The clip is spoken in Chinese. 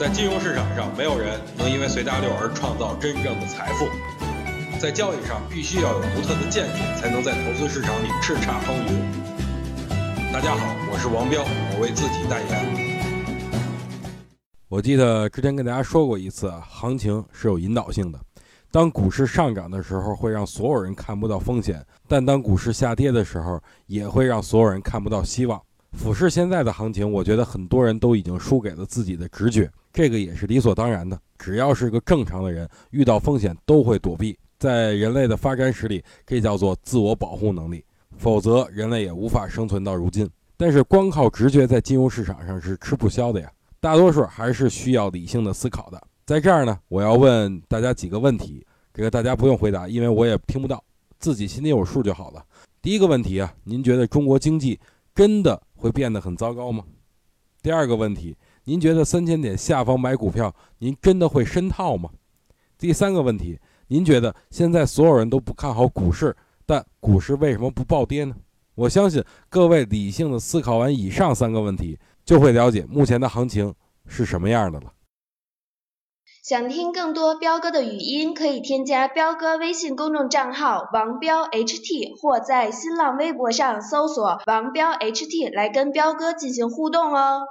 在金融市场上，没有人能因为随大流而创造真正的财富。在交易上，必须要有独特的见解，才能在投资市场里叱咤风云。大家好，我是王彪，我为自己代言。我记得之前跟大家说过一次，行情是有引导性的。当股市上涨的时候，会让所有人看不到风险；但当股市下跌的时候，也会让所有人看不到希望。俯视现在的行情，我觉得很多人都已经输给了自己的直觉，这个也是理所当然的。只要是个正常的人，遇到风险都会躲避。在人类的发展史里，这叫做自我保护能力，否则人类也无法生存到如今。但是光靠直觉在金融市场上是吃不消的呀，大多数还是需要理性的思考的。在这儿呢，我要问大家几个问题，这个大家不用回答，因为我也听不到，自己心里有数就好了。第一个问题啊，您觉得中国经济真的？会变得很糟糕吗？第二个问题，您觉得三千点下方买股票，您真的会深套吗？第三个问题，您觉得现在所有人都不看好股市，但股市为什么不暴跌呢？我相信各位理性的思考完以上三个问题，就会了解目前的行情是什么样的了。想听更多彪哥的语音，可以添加彪哥微信公众账号王彪 HT，或在新浪微博上搜索王彪 HT 来跟彪哥进行互动哦。